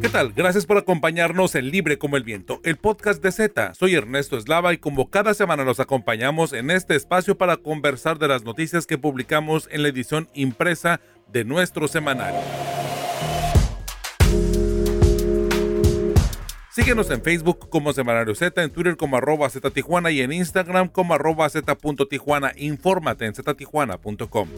¿Qué tal? Gracias por acompañarnos en Libre como el Viento, el podcast de Z. Soy Ernesto Eslava y como cada semana nos acompañamos en este espacio para conversar de las noticias que publicamos en la edición impresa de nuestro semanario. Síguenos en Facebook como Semanario Z, en Twitter como arroba Z Tijuana y en Instagram como arroba Z.Tijuana. Infórmate en ztijuana.com.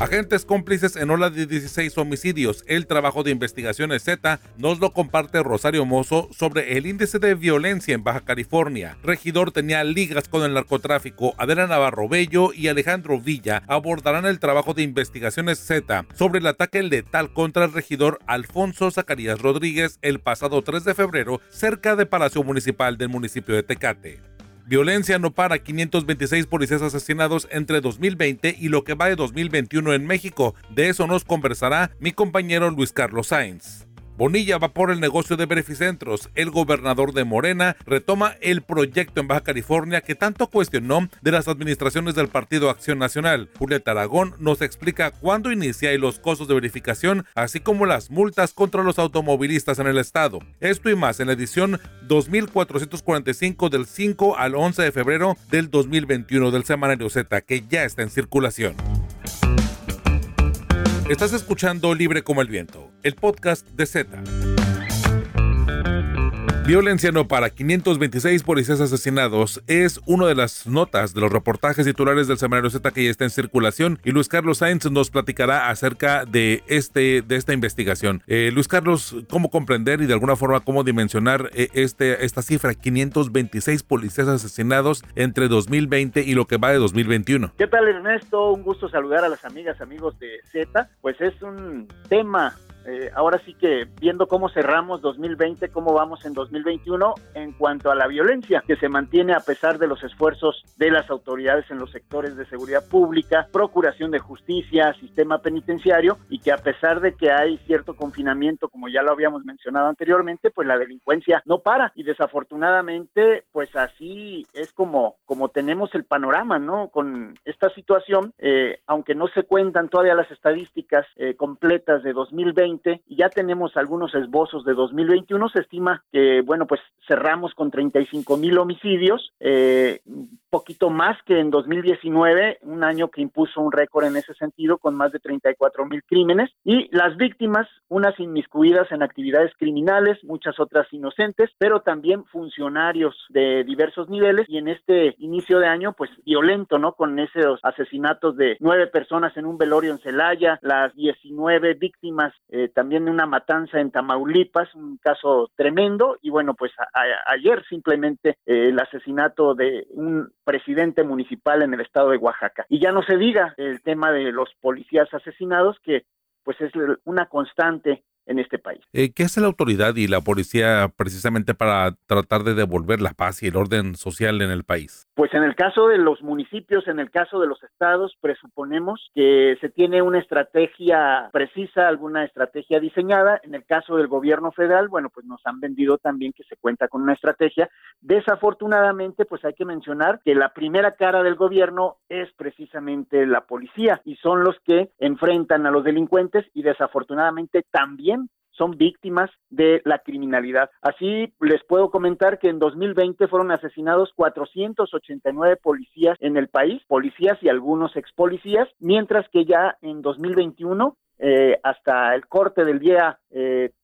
Agentes cómplices en ola de 16 homicidios. El trabajo de investigaciones Z nos lo comparte Rosario Mozo sobre el índice de violencia en Baja California. Regidor tenía ligas con el narcotráfico. Adela Navarro Bello y Alejandro Villa abordarán el trabajo de investigaciones Z sobre el ataque letal contra el regidor Alfonso Zacarías Rodríguez el pasado 3 de febrero cerca de Palacio Municipal del municipio de Tecate. Violencia no para 526 policías asesinados entre 2020 y lo que va de 2021 en México. De eso nos conversará mi compañero Luis Carlos Sainz. Bonilla va por el negocio de beneficentros. El gobernador de Morena retoma el proyecto en Baja California que tanto cuestionó de las administraciones del Partido Acción Nacional. Julieta Aragón nos explica cuándo inicia y los costos de verificación, así como las multas contra los automovilistas en el estado. Esto y más en la edición 2445 del 5 al 11 de febrero del 2021 del Semanario Z, que ya está en circulación. Estás escuchando Libre como el Viento, el podcast de Z. Violencia no para 526 policías asesinados es una de las notas de los reportajes titulares del semanario Z que ya está en circulación y Luis Carlos Sainz nos platicará acerca de, este, de esta investigación. Eh, Luis Carlos, ¿cómo comprender y de alguna forma cómo dimensionar eh, este, esta cifra? 526 policías asesinados entre 2020 y lo que va de 2021. ¿Qué tal Ernesto? Un gusto saludar a las amigas, amigos de Z. Pues es un tema eh, ahora sí que viendo cómo cerramos 2020, cómo vamos en 2021 en cuanto a la violencia que se mantiene a pesar de los esfuerzos de las autoridades en los sectores de seguridad pública, procuración de justicia, sistema penitenciario y que a pesar de que hay cierto confinamiento, como ya lo habíamos mencionado anteriormente, pues la delincuencia no para y desafortunadamente pues así es como, como tenemos el panorama, ¿no? Con esta situación, eh, aunque no se cuentan todavía las estadísticas eh, completas de 2020, y ya tenemos algunos esbozos de 2021. Se estima que, bueno, pues cerramos con 35 mil homicidios, eh, un poquito más que en 2019, un año que impuso un récord en ese sentido, con más de 34 mil crímenes. Y las víctimas, unas inmiscuidas en actividades criminales, muchas otras inocentes, pero también funcionarios de diversos niveles. Y en este inicio de año, pues violento, ¿no? Con esos asesinatos de nueve personas en un velorio en Celaya, las 19 víctimas. Eh, eh, también una matanza en Tamaulipas, un caso tremendo, y bueno, pues ayer simplemente eh, el asesinato de un presidente municipal en el estado de Oaxaca. Y ya no se diga el tema de los policías asesinados, que pues es una constante en este país. Eh, ¿Qué hace la autoridad y la policía precisamente para tratar de devolver la paz y el orden social en el país? Pues en el caso de los municipios, en el caso de los estados, presuponemos que se tiene una estrategia precisa, alguna estrategia diseñada. En el caso del gobierno federal, bueno, pues nos han vendido también que se cuenta con una estrategia. Desafortunadamente, pues hay que mencionar que la primera cara del gobierno es precisamente la policía y son los que enfrentan a los delincuentes y desafortunadamente también son víctimas de la criminalidad. Así les puedo comentar que en 2020 fueron asesinados 489 policías en el país, policías y algunos ex policías, mientras que ya en 2021 eh, hasta el corte del día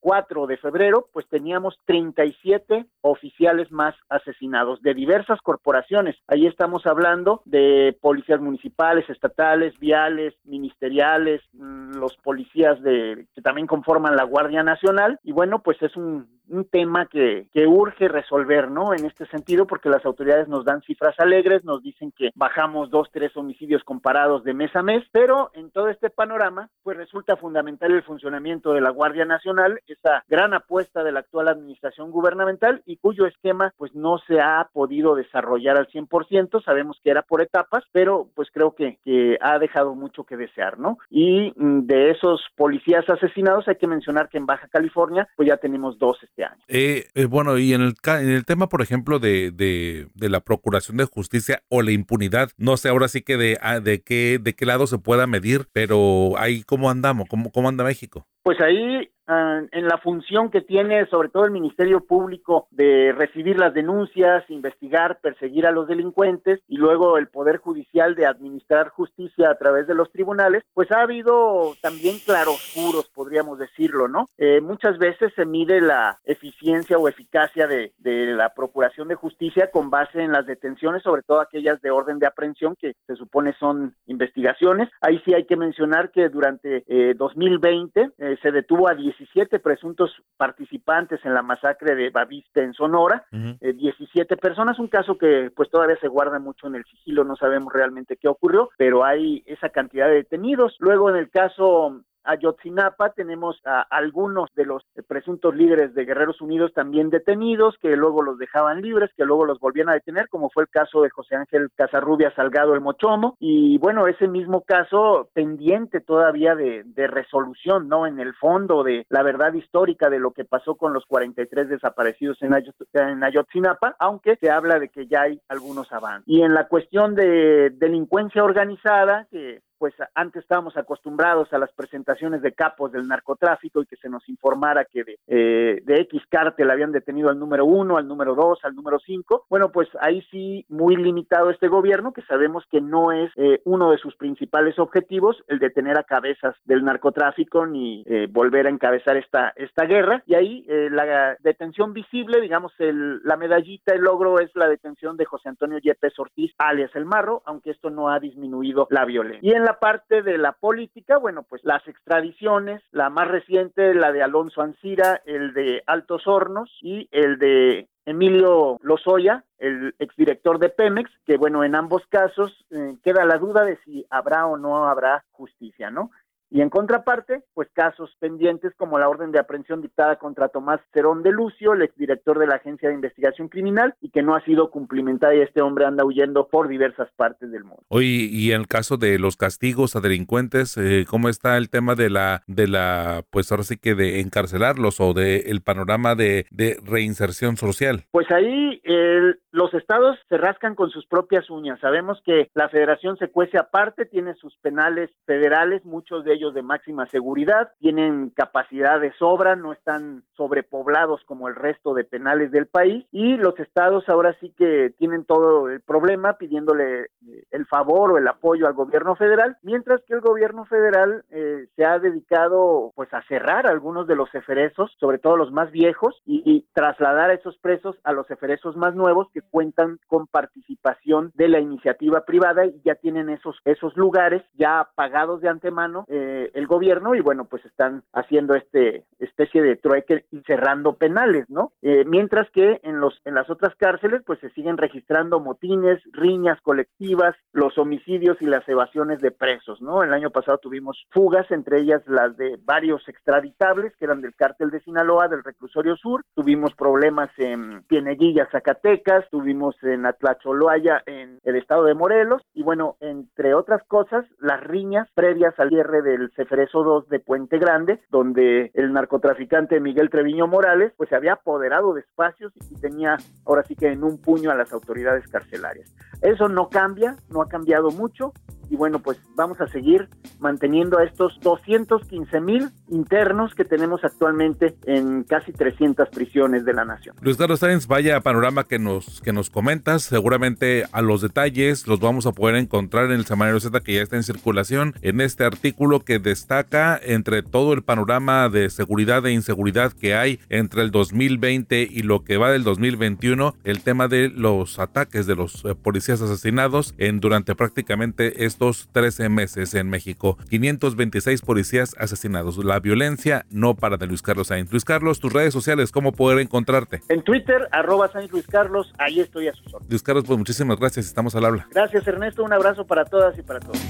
4 eh, de febrero, pues teníamos 37 oficiales más asesinados de diversas corporaciones. Ahí estamos hablando de policías municipales, estatales, viales, ministeriales, mm, los policías de que también conforman la Guardia Nacional y bueno, pues es un tema que urge resolver, ¿no? En este sentido, porque las autoridades nos dan cifras alegres, nos dicen que bajamos dos, tres homicidios comparados de mes a mes, pero en todo este panorama, pues resulta fundamental el funcionamiento de la Guardia Nacional, esa gran apuesta de la actual administración gubernamental y cuyo esquema, pues no se ha podido desarrollar al 100%, sabemos que era por etapas, pero pues creo que, que ha dejado mucho que desear, ¿no? Y mm, de esos policías asesinados hay que mencionar que en Baja California, pues ya tenemos dos este eh, eh, bueno, y en el, en el tema, por ejemplo, de, de, la procuración de justicia o la impunidad, no sé ahora sí que de, ah, de, qué, de qué lado se pueda medir, pero ahí cómo andamos, cómo, cómo anda México. Pues ahí en la función que tiene sobre todo el Ministerio Público de recibir las denuncias, investigar, perseguir a los delincuentes y luego el Poder Judicial de administrar justicia a través de los tribunales, pues ha habido también claroscuros, podríamos decirlo, ¿no? Eh, muchas veces se mide la eficiencia o eficacia de, la Procuración de Justicia con base en las detenciones, sobre todo aquellas de orden de aprehensión que se supone son investigaciones. Ahí sí hay que mencionar que durante 2020 eh, eh, se detuvo a 17 presuntos participantes en la masacre de Baviste en Sonora, 17 personas, un caso que pues todavía se guarda mucho en el sigilo, no sabemos realmente qué ocurrió, pero hay esa cantidad de detenidos. Luego en el caso Ayotzinapa tenemos a algunos de los presuntos líderes de Guerreros Unidos también detenidos, que luego los dejaban libres, que luego los volvían a detener, como fue el caso de José Ángel Casarrubia Salgado el Mochomo, y bueno, ese mismo caso pendiente todavía de, resolución, ¿no? En el fondo de la verdad histórica de lo que pasó con los 43 desaparecidos en, en Ayotzinapa, aunque se habla de que ya hay algunos avances. Y en la cuestión de delincuencia organizada, que pues antes estábamos acostumbrados a las presentaciones de capos del narcotráfico y que se nos informara que de, eh, de X cártel habían detenido al número uno, al número dos, al número cinco. Bueno, pues ahí sí muy limitado este gobierno, que sabemos que no es eh, uno de sus principales objetivos el detener a cabezas del narcotráfico ni eh, volver a encabezar esta, esta guerra. Y ahí la detención visible, digamos, el, la medallita, el logro es la detención de José Antonio Yepes Ortiz, alias El Marro, aunque esto no ha disminuido la violencia. Y en la parte de la política, bueno, pues las extradiciones, la más reciente, la de Alonso Ancira, el de Altos Hornos y el de Emilio Lozoya, el exdirector de Pemex, que bueno, en ambos casos eh, queda la duda de si habrá o no habrá justicia, ¿no? Y en contraparte, pues casos pendientes como la orden de aprehensión dictada contra Tomás Cerón de Lucio, el exdirector de la Agencia de Investigación Criminal, y que no ha sido cumplimentada y este hombre anda huyendo por diversas partes del mundo. Oye, y en el caso de los castigos a delincuentes, eh, ¿cómo está el tema de la, de la, pues ahora sí que de encarcelarlos o de el panorama de, de reinserción social? Pues ahí el, los estados se rascan con sus propias uñas. Sabemos que la federación se cuece aparte, tiene sus penales federales, muchos de ellos de máxima seguridad, tienen capacidad de sobra, no están sobrepoblados como el resto de penales del país y los estados ahora sí que tienen todo el problema pidiéndole eh, el favor o el apoyo al gobierno federal, mientras que el gobierno federal eh, se ha dedicado pues a cerrar algunos de los eferesos, sobre todo los más viejos, y, trasladar a esos presos a los eferesos más nuevos cuentan con participación de la iniciativa privada y ya tienen esos, esos lugares ya pagados de antemano eh, el gobierno y bueno, pues están haciendo este especie de trueque y cerrando penales, ¿no? Eh, mientras que en los en las otras cárceles pues se siguen registrando motines, riñas colectivas, los homicidios y las evasiones de presos, ¿no? El año pasado tuvimos fugas, entre ellas las de varios extraditables que eran del cártel de Sinaloa, del reclusorio sur, tuvimos problemas en Pieneguilla, Zacatecas, tuvimos en Atlacholoaya, en el estado de Morelos, y bueno, entre otras cosas, las riñas previas al cierre del el Ceferezo 2 de Puente Grande, donde el narcotraficante Miguel Treviño Morales pues se había apoderado de espacios y tenía ahora sí que en un puño a las autoridades carcelarias. Eso no cambia, no ha cambiado mucho y bueno, pues vamos a seguir manteniendo a estos 215 mil internos que tenemos actualmente en casi 300 prisiones de la nación. Luis Carlos Sáenz, vaya panorama que nos, que nos comentas, seguramente a los detalles los vamos a poder encontrar en el semanario Z que ya está en circulación, en este artículo que destaca entre todo el panorama de seguridad e inseguridad que hay entre el 2020 y lo que va del 2021, el tema de los ataques de los eh, policías asesinados en durante prácticamente este 13 meses en México. 526 policías asesinados. La violencia no para de Luis Carlos Sainz. Luis Carlos, tus redes sociales, ¿cómo poder encontrarte? En Twitter, arroba Sainz Luis Carlos, ahí estoy a sus órdenes. Luis Carlos, pues muchísimas gracias, estamos al habla. Gracias Ernesto, un abrazo para todas y para todos.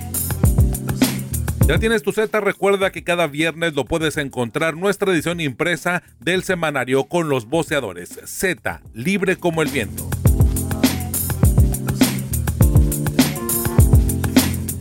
Ya tienes tu Z, recuerda que cada viernes lo puedes encontrar nuestra edición impresa del semanario con los voceadores. Z, libre como el viento.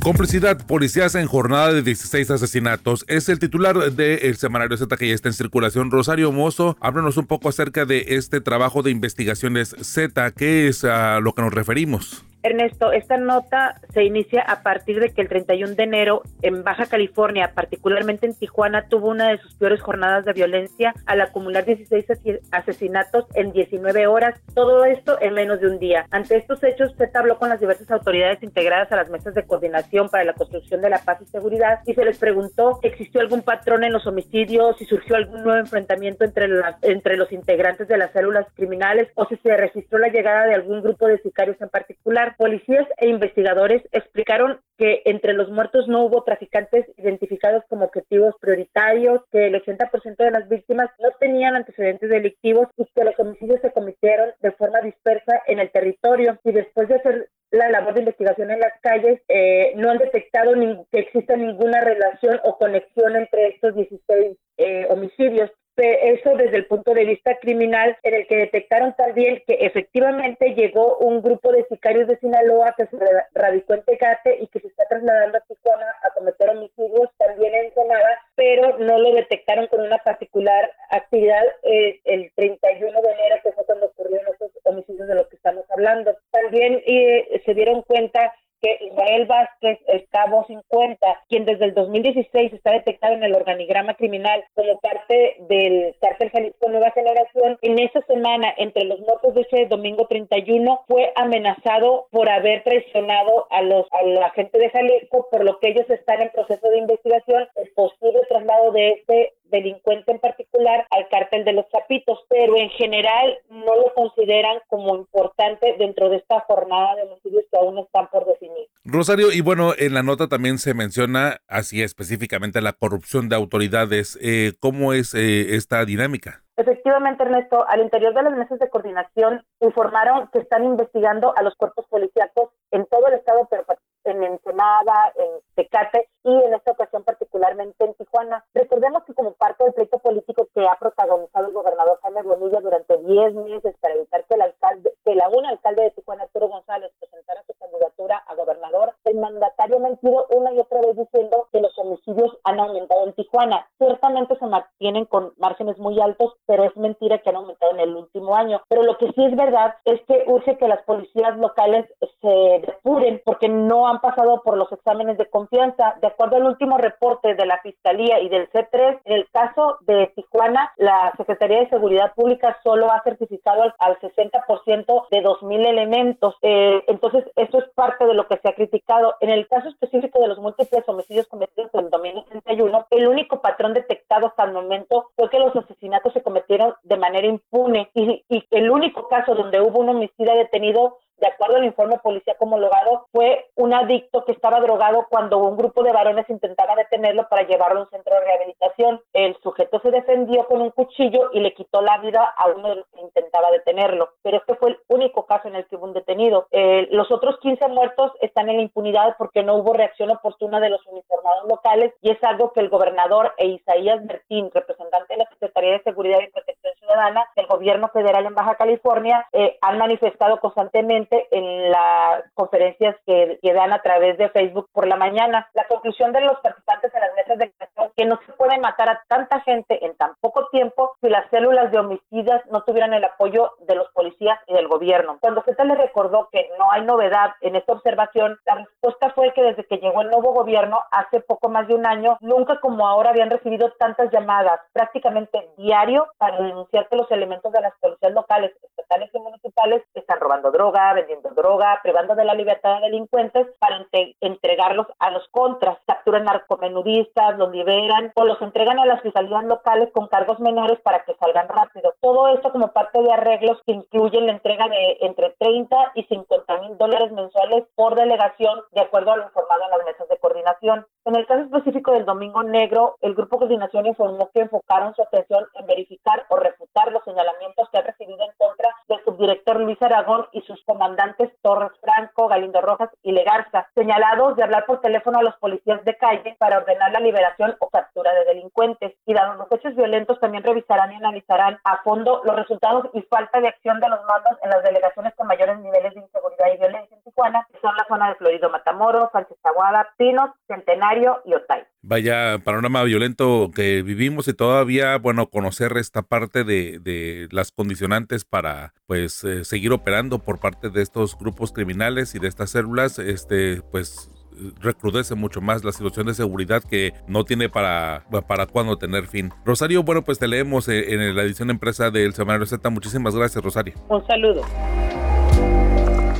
Complicidad, policías en jornada de 16 asesinatos. Es el titular del semanario Z que ya está en circulación. Rosario Mozo, háblanos un poco acerca de este trabajo de investigaciones Z. ¿Qué es a lo que nos referimos? Ernesto, esta nota se inicia a partir de que el 31 de enero en Baja California, particularmente en Tijuana, tuvo una de sus peores jornadas de violencia al acumular 16 asesinatos en 19 horas, todo esto en menos de un día. Ante estos hechos, se habló con las diversas autoridades integradas a las mesas de coordinación para la construcción de la paz y seguridad y se les preguntó si existió algún patrón en los homicidios, si surgió algún nuevo enfrentamiento entre, entre los integrantes de las células criminales o si se registró la llegada de algún grupo de sicarios en particular policías e investigadores explicaron que entre los muertos no hubo traficantes identificados como objetivos prioritarios, que el 80% de las víctimas no tenían antecedentes delictivos y que los homicidios se cometieron de forma dispersa en el territorio. Y después de hacer la labor de investigación en las calles, eh, no han detectado que exista ninguna relación o conexión entre estos 16 eh, homicidios eso desde el punto de vista criminal, en el que detectaron también que efectivamente llegó un grupo de sicarios de Sinaloa que se radicó en Tecate y que se está trasladando a Tijuana a cometer homicidios también en Sonada, pero no lo detectaron con una particular actividad eh, el 31 de enero, que fue cuando ocurrieron esos homicidios de los que estamos hablando. También eh, se dieron cuenta que Israel Vázquez, el cabo 50, quien desde el 2016 está detectado en el organigrama criminal como parte del cártel Jalisco Nueva Generación, en esa semana, entre los muertos de ese domingo 31, fue amenazado por haber traicionado a los a la gente de Jalisco, por lo que ellos están en proceso de investigación, el posible traslado de este delincuente en particular al cártel de los chapitos, pero en general no lo consideran como importante dentro de esta jornada de homicidios que aún están por definir. Rosario, y bueno, en la nota también se menciona así específicamente la corrupción de autoridades. Eh, ¿Cómo es eh, esta dinámica? Efectivamente, Ernesto, al interior de las mesas de coordinación informaron que están investigando a los cuerpos policíacos en todo el estado, pero en Ensenada, en Tecate y en esta ocasión particularmente en Tijuana. Recordemos que como parte del pleito político que ha protagonizado el gobernador Jaime Bonilla durante 10 meses para evitar que el alcalde, que el aún alcalde de Tijuana, Arturo González, presentara su candidatura a gobernador, el mandatario ha mentido una y otra vez diciendo que los homicidios han aumentado en Tijuana. Ciertamente se mantienen con márgenes muy altos, pero es mentira que han aumentado en el último año. Pero lo que sí es verdad es que urge que las policías locales se depuren porque no han pasado por los exámenes de confianza. De acuerdo al último reporte de la Fiscalía y del C3, en el caso de Tijuana, la Secretaría de Seguridad Pública solo ha certificado al, 60% de 2.000 elementos. Eh, entonces, esto es parte de lo que se ha criticado. En el caso específico de los múltiples homicidios cometidos en el 2031, el único patrón detectado hasta el momento fue que los asesinatos se cometieron de manera impune y, y el único caso donde hubo un homicida detenido de acuerdo al informe policía homologado, fue un adicto que estaba drogado cuando un grupo de varones intentaba detenerlo para llevarlo a un centro de rehabilitación. El sujeto se defendió con un cuchillo y le quitó la vida a uno de los que intentaba detenerlo. Pero este fue el único caso en el que hubo un detenido. Eh, los otros 15 muertos están en la impunidad porque no hubo reacción oportuna de los uniformados locales y es algo que el gobernador e Isaías Bertín, representante de la Secretaría de Seguridad y Protección Ciudadana del gobierno federal en Baja California, eh, han manifestado constantemente en las conferencias que, dan a través de Facebook por la mañana. La conclusión de los participantes las mesas de que no se puede matar a tanta gente en tan poco tiempo si las células de homicidas no tuvieran el apoyo de los policías y del gobierno. Cuando Z le recordó que no hay novedad en esta observación, la respuesta fue que desde que llegó el nuevo gobierno hace poco más de un año, nunca como ahora habían recibido tantas llamadas prácticamente diario para denunciar que los elementos de las policías locales, estatales y municipales están robando droga, vendiendo droga, privando de la libertad a delincuentes para entregarlos a los contras. Capturan narcomenudistas, los liberan o los entregan a las fiscalías locales con cargos menores para que salgan rápido. Todo esto como parte de arreglos que incluyen la entrega de entre 30 y 50 mil dólares mensuales por delegación, de acuerdo a lo informado en las mesas de coordinación. En el caso específico del Domingo Negro, el Grupo Coordinación informó que enfocaron su atención en verificar o refutar los señalamientos que ha recibido en contra del subdirector Luis Aragón y sus comandantes Torres Franco, Galindo Rojas y Legarza, señalados de hablar por teléfono a los policías de calle para ordenar la liberación o captura de delincuentes. Y dado los hechos violentos, también revisarán y analizarán a fondo los resultados y falta de acción de los mandos en las delegaciones con mayores niveles de inseguridad y violencia en Tijuana, que son la zona de Florido Matamoros, Sánchez Aguada, Pinos, Centenario y Otay. vaya panorama violento que vivimos y todavía, bueno, conocer esta parte de, de las condicionantes para, pues, eh, seguir operando por parte de estos grupos criminales y de estas células, este, pues, recrudece mucho más la situación de seguridad que no tiene para, para cuándo tener fin. Rosario, bueno, pues te leemos eh, en la edición empresa del Semanario Z. Muchísimas gracias, Rosario. Un saludo.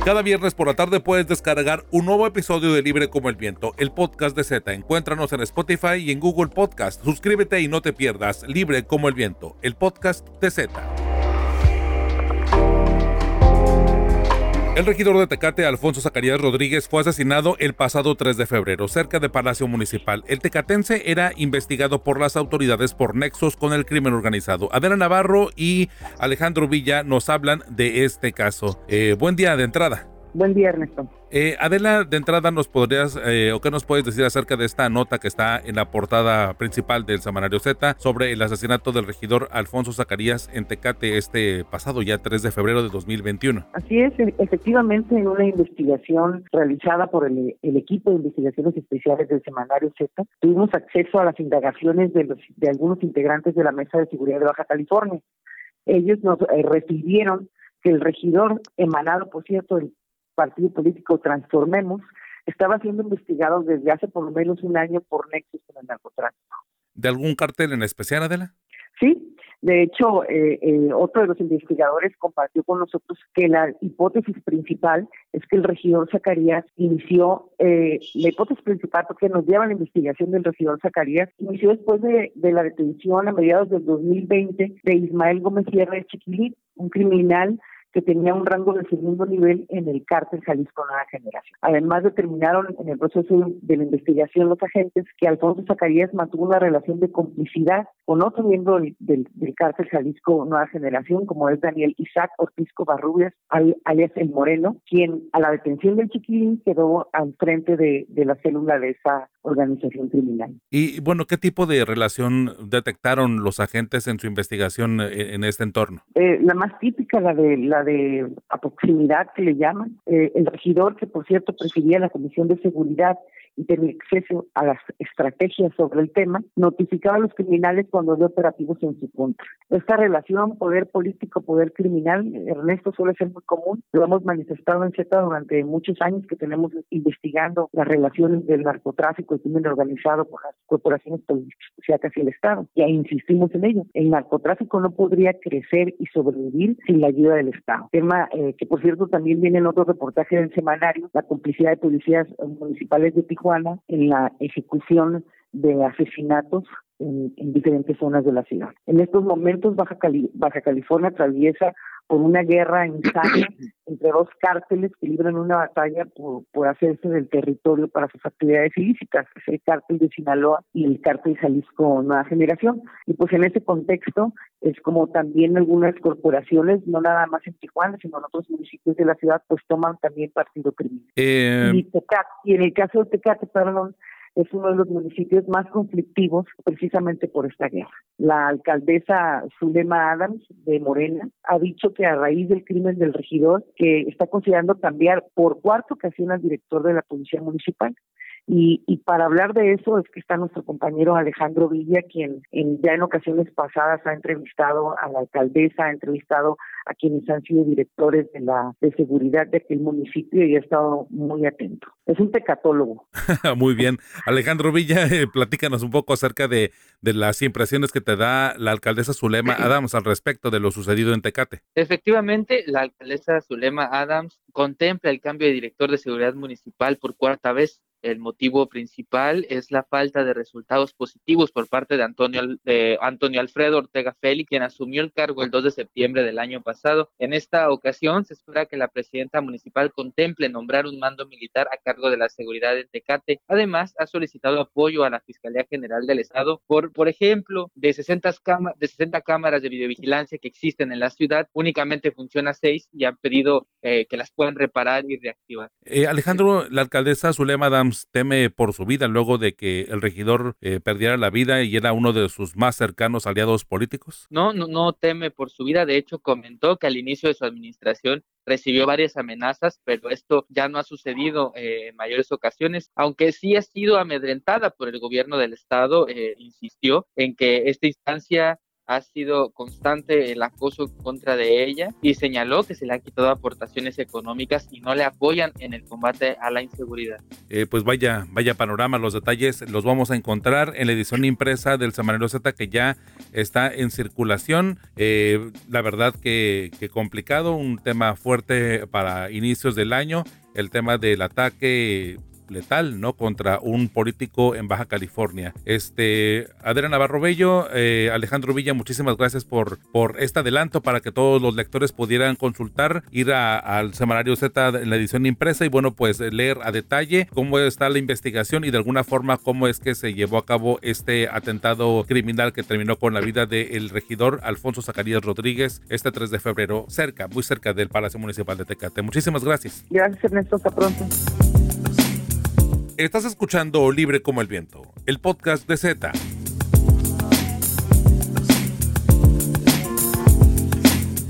Cada viernes por la tarde puedes descargar un nuevo episodio de Libre como el Viento, el podcast de Z. Encuéntranos en Spotify y en Google Podcast. Suscríbete y no te pierdas Libre como el Viento, el podcast de Z. El regidor de Tecate, Alfonso Zacarías Rodríguez, fue asesinado el pasado 3 de febrero cerca de Palacio Municipal. El tecatense era investigado por las autoridades por nexos con el crimen organizado. Adela Navarro y Alejandro Villa nos hablan de este caso. Eh, buen día de entrada. Buen día, Ernesto. Eh, Adela, de entrada, ¿nos podrías eh, o qué nos puedes decir acerca de esta nota que está en la portada principal del Semanario Z sobre el asesinato del regidor Alfonso Zacarías en Tecate este pasado ya 3 de febrero de 2021? Así es, e, efectivamente, en una investigación realizada por el, equipo de investigaciones especiales del Semanario Z, tuvimos acceso a las indagaciones de, los, de algunos integrantes de la Mesa de Seguridad de Baja California. Ellos nos eh, refirieron que el regidor, emanado, por cierto, del partido político Transformemos, estaba siendo investigado desde hace por lo menos un año por nexos con el narcotráfico. ¿De algún cartel en especial, Adela? Sí, de hecho, eh, eh, otro de los investigadores compartió con nosotros que la hipótesis principal es que el regidor Zacarías inició, eh, la hipótesis principal porque nos lleva a la investigación del regidor Zacarías, inició después de, de la detención a mediados del 2020 de Ismael Gómez Sierra de Chiquilí, un criminal que tenía un rango de segundo nivel en el cártel Jalisco Nueva Generación. Además, determinaron en el proceso de la investigación los agentes que Alfonso Zacarías mantuvo una relación de complicidad con otro miembro del, del, cártel Jalisco Nueva Generación, como es Daniel Isaac Ortizco Barrubias, alias El Moreno, quien a la detención del chiquilín quedó al frente de, de la célula de esa organización criminal. Y bueno, ¿qué tipo de relación detectaron los agentes en su investigación eh, en este entorno? Eh, la más típica, la de la de proximidad que le llaman. Eh, el regidor, que por cierto presidía la Comisión de Seguridad y tenía acceso a las estrategias sobre el tema, notificaba a los criminales cuando había operativos en su contra. Esta relación poder político, poder criminal, Ernesto, suele ser muy común. Lo hemos manifestado en Z durante muchos años que tenemos investigando las relaciones del narcotráfico y crimen organizado con las corporaciones políticas y el Estado. Y ahí insistimos en ello. El narcotráfico no podría crecer y sobrevivir sin la ayuda del Estado. Tema eh, que, por cierto, también viene en otro reportaje del semanario, la complicidad de policías municipales de Tijuana en la ejecución de asesinatos en, diferentes zonas de la ciudad. En estos momentos Baja, Baja California atraviesa por una guerra insana entre dos cárteles que libran una batalla por, por hacerse del territorio para sus actividades ilícitas, es el cártel de Sinaloa y el cártel Jalisco Nueva Generación. Y pues en ese contexto es como también algunas corporaciones, no nada más en Tijuana, sino en otros municipios de la ciudad, pues toman también partido criminal. Eh, y, y en el caso de Tecate, perdón, es uno de los municipios más conflictivos precisamente por esta guerra. La alcaldesa Zulema Adams de Morena ha dicho que a raíz del crimen del regidor, que está considerando cambiar por cuarta ocasión al director de la policía municipal. Y, y, para hablar de eso es que está nuestro compañero Alejandro Villa, quien en, ya en ocasiones pasadas ha entrevistado a la alcaldesa, ha entrevistado a quienes han sido directores de la de seguridad de aquel municipio y ha estado muy atento. Es un tecatólogo. muy bien. Alejandro Villa, eh, platícanos un poco acerca de, de las impresiones que te da la alcaldesa Zulema Adams al respecto de lo sucedido en Tecate. Efectivamente, la alcaldesa Zulema Adams contempla el cambio de director de seguridad municipal por cuarta vez el motivo principal es la falta de resultados positivos por parte de Antonio, de Antonio Alfredo Ortega Félix, quien asumió el cargo el 2 de septiembre del año pasado. En esta ocasión se espera que la presidenta municipal contemple nombrar un mando militar a cargo de la seguridad de Tecate. Además, ha solicitado apoyo a la Fiscalía General del Estado por, por ejemplo, de 60, de 60 cámaras de videovigilancia que existen en la ciudad, únicamente funciona 6 y han pedido eh, que las puedan reparar y reactivar. Eh, Alejandro, la alcaldesa Zulema Adam Teme por su vida luego de que el regidor eh, perdiera la vida y era uno de sus más cercanos aliados políticos? No, no, no teme por su vida. De hecho, comentó que al inicio de su administración recibió varias amenazas, pero esto ya no ha sucedido eh, en mayores ocasiones, aunque sí ha sido amedrentada por el gobierno del estado, eh, insistió en que esta instancia ha sido constante el acoso contra de ella y señaló que se le han quitado aportaciones económicas y no le apoyan en el combate a la inseguridad. Eh, pues vaya, vaya panorama, los detalles los vamos a encontrar en la edición impresa del Semanero Z que ya está en circulación. Eh, la verdad que complicado, un tema fuerte para inicios del año, el tema del ataque letal, ¿no? Contra un político en Baja California. Este, Adriana Navarro Bello, eh, Alejandro Villa, muchísimas gracias por, por este adelanto para que todos los lectores pudieran consultar, ir al semanario Z en la edición impresa y bueno, pues leer a detalle cómo está la investigación y de alguna forma cómo es que se llevó a cabo este atentado criminal que terminó con la vida del regidor Alfonso Zacarías Rodríguez este 3 de febrero, cerca, muy cerca del Palacio Municipal de Tecate. Muchísimas gracias. Gracias Ernesto, hasta pronto. Estás escuchando Libre como el Viento, el podcast de Z.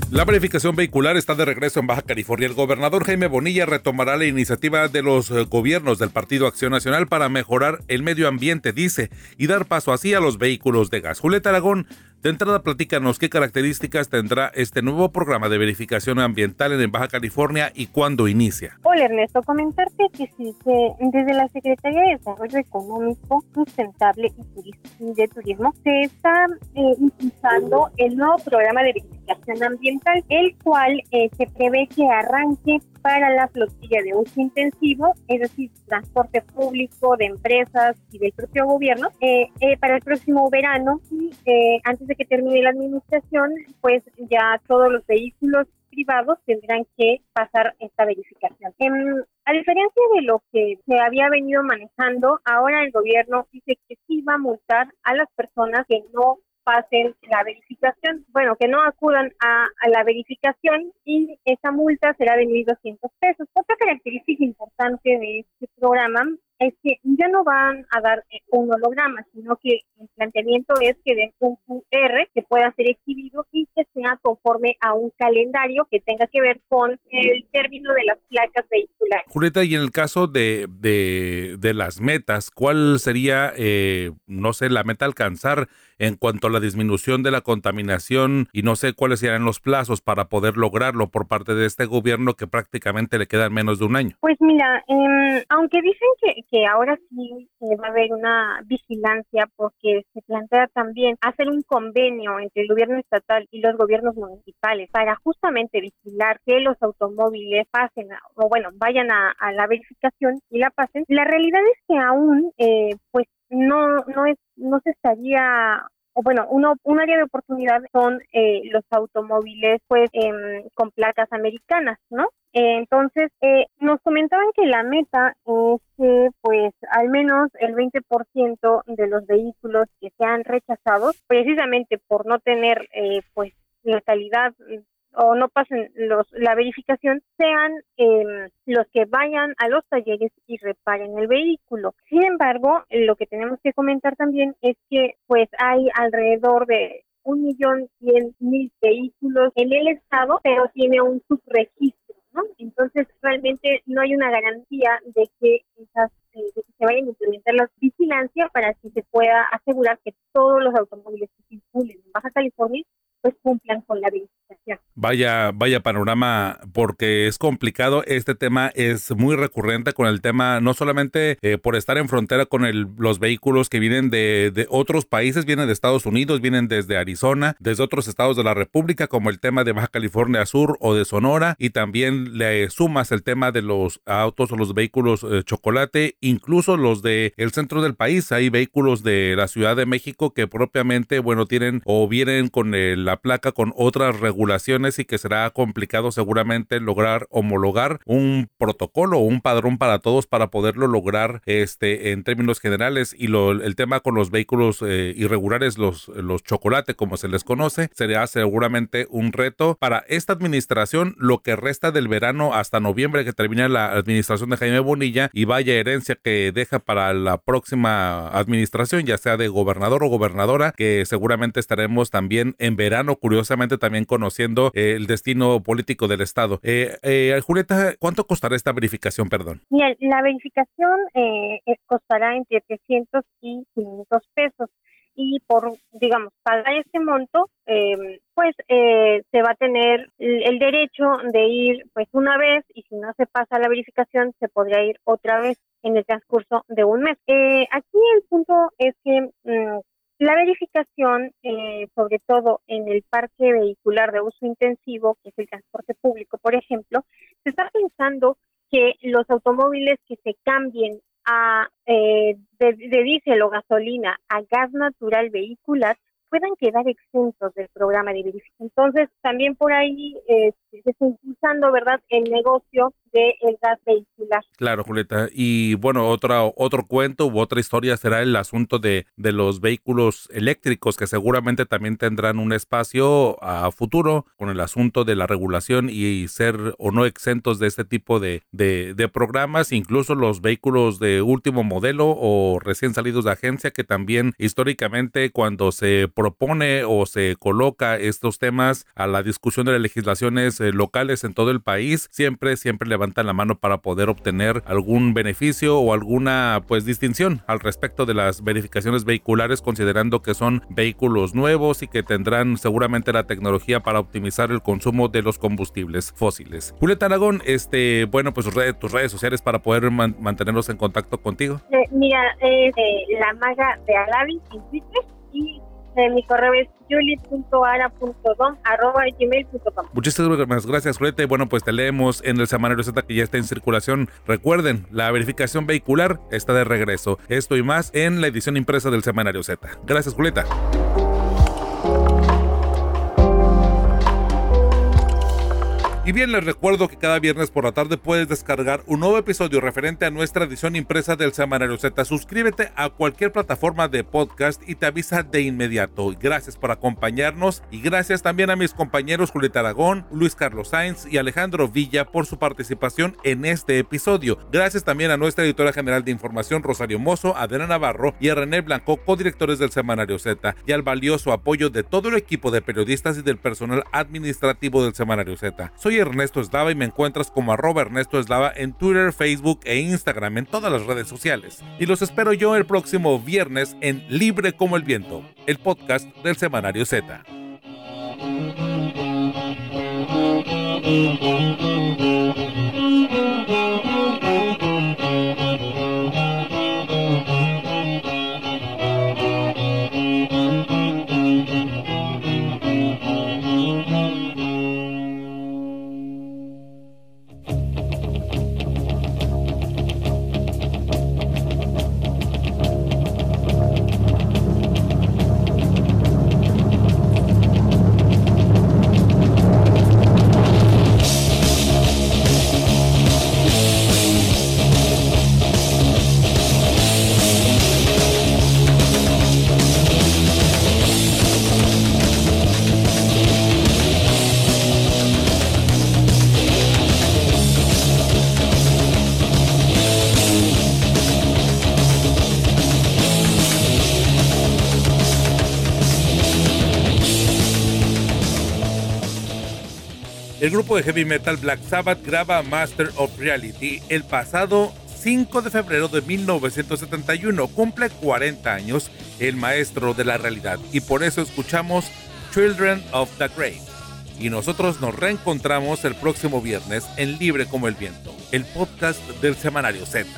La verificación vehicular está de regreso en Baja California. El gobernador Jaime Bonilla retomará la iniciativa de los eh, gobiernos del Partido Acción Nacional para mejorar el medio ambiente, dice, y dar paso así a los vehículos de gas. Julieta Aragón de entrada, platícanos qué características tendrá este nuevo programa de verificación ambiental en Baja California y cuándo inicia. Hola Ernesto, comentarte que sí, que desde la Secretaría de Desarrollo Económico, Sustentable y de Turismo se está eh, impulsando el nuevo programa de verificación ambiental, el cual eh, se prevé que arranque para la flotilla de uso intensivo, es decir, transporte público de empresas y del propio gobierno, eh, eh, para el próximo verano y eh, antes de que termine la administración, pues ya todos los vehículos privados tendrán que pasar esta verificación. Em, a diferencia de lo que se había venido manejando, ahora el gobierno dice que sí va a multar a las personas que no pasen la verificación, bueno, que no acudan a, la verificación y esa multa será de 1.200 pesos. Otra característica importante de este programa es que ya no van a dar eh, un holograma, sino que planteamiento es que den un QR que pueda ser exhibido y que sea conforme a un calendario que tenga que ver con el término de las placas vehiculares. Julieta, y en el caso de, de, las metas, ¿cuál sería, eh, no sé, la meta alcanzar en cuanto a la disminución de la contaminación y no sé cuáles serían los plazos para poder lograrlo por parte de este gobierno que prácticamente le quedan menos de un año? Pues mira, em, aunque dicen que que ahora sí va a haber una vigilancia porque se plantea también hacer un convenio entre el gobierno estatal y los gobiernos municipales para justamente vigilar que los automóviles pasen o bueno vayan a, la verificación y la pasen. La realidad es que aún eh, pues no no es no se estaría bueno, uno, un área de oportunidad son eh, los automóviles pues em, con placas americanas, ¿no? entonces, eh, nos comentaban que la meta es que, pues, al menos el 20% de los vehículos que sean rechazados, precisamente por no tener, eh, pues, la calidad o no pasen los, la verificación, sean em, los que vayan a los talleres y reparen el vehículo. Sin embargo, lo que tenemos que comentar también es que, pues, hay alrededor de un millón cien mil vehículos en el estado, pero tiene un subregistro entonces, realmente no hay una garantía de que esas eh, de que se vayan a implementar la vigilancia para que se pueda asegurar que todos los automóviles que circulen en Baja California pues cumplan con la. Vaya, vaya panorama, porque es complicado. Este tema es muy recurrente con el tema, no solamente eh, por estar en frontera con el, los vehículos que vienen de, otros países, vienen de Estados Unidos, vienen desde Arizona, desde otros estados de la República, como el tema de Baja California Sur o de Sonora, y también le sumas el tema de los autos o los vehículos eh, chocolate, incluso los de el centro del país. Hay vehículos de la Ciudad de México que propiamente, bueno, tienen o vienen con el la placa con otras regulaciones y que será complicado seguramente lograr homologar un protocolo o un padrón para todos para poderlo lograr este en términos generales. Y lo, el tema con los vehículos eh, irregulares, los, los chocolate como se les conoce, será seguramente un reto para esta administración. Lo que resta del verano hasta noviembre que termina la administración de Jaime Bonilla y vaya herencia que deja para la próxima administración, ya sea de gobernador o gobernadora, que seguramente estaremos también en verano, curiosamente también conociendo eh, el destino político del Estado. Eh, eh, Julieta, ¿cuánto costará esta verificación, perdón? la verificación eh, costará entre 300 y 500 pesos y por, digamos, pagar este monto, eh, pues eh, se va a tener el derecho de ir pues una vez y si no se pasa la verificación se podría ir otra vez en el transcurso de un mes. Eh, aquí el punto es que mm, la verificación, eh, sobre todo en el parque vehicular de uso intensivo, que es el transporte público, por ejemplo, se está pensando que los automóviles que se cambien a eh, de, de diésel o gasolina a gas natural vehicular puedan quedar exentos del programa de verificación. Entonces, también por ahí eh, está impulsando, ¿verdad?, el negocio del gas vehicular. Claro, Julieta. Y bueno, otra, otro cuento u otra historia será el asunto de, de los vehículos eléctricos, que seguramente también tendrán un espacio a futuro con el asunto de la regulación y ser o no exentos de este tipo de, de, de programas, incluso los vehículos de último modelo o recién salidos de agencia, que también históricamente cuando se propone o se coloca estos temas a la discusión de las legislaciones eh, locales en todo el país, siempre, siempre levantan la mano para poder obtener algún beneficio o alguna pues distinción al respecto de las verificaciones vehiculares, considerando que son vehículos nuevos y que tendrán seguramente la tecnología para optimizar el consumo de los combustibles fósiles. Julieta Aragón, este, bueno, pues redes, tus redes sociales para poder mantenernos en contacto contigo. Eh, mira, eh, la maga de Alavi en Twitter y eh, mi correo es juliet.ara.dom.gmail.com Muchísimas gracias, Julieta. Y bueno, pues te leemos en el semanario Z que ya está en circulación. Recuerden, la verificación vehicular está de regreso. Esto y más en la edición impresa del semanario Z. Gracias, Julieta. Y bien, les recuerdo que cada viernes por la tarde puedes descargar un nuevo episodio referente a nuestra edición impresa del Semanario Z. Suscríbete a cualquier plataforma de podcast y te avisa de inmediato. Gracias por acompañarnos y gracias también a mis compañeros Julieta Aragón, Luis Carlos Sainz y Alejandro Villa por su participación en este episodio. Gracias también a nuestra editora general de información Rosario Mozo, Adela Navarro y a René Blanco, codirectores del Semanario Z, y al valioso apoyo de todo el equipo de periodistas y del personal administrativo del Semanario Z. Soy Ernesto Eslava y me encuentras como arroba Ernesto Eslava en Twitter, Facebook e Instagram en todas las redes sociales. Y los espero yo el próximo viernes en Libre como el Viento, el podcast del Semanario Z. El grupo de heavy metal Black Sabbath graba Master of Reality el pasado 5 de febrero de 1971. Cumple 40 años el maestro de la realidad y por eso escuchamos Children of the Grave. Y nosotros nos reencontramos el próximo viernes en Libre como el Viento, el podcast del semanario Z.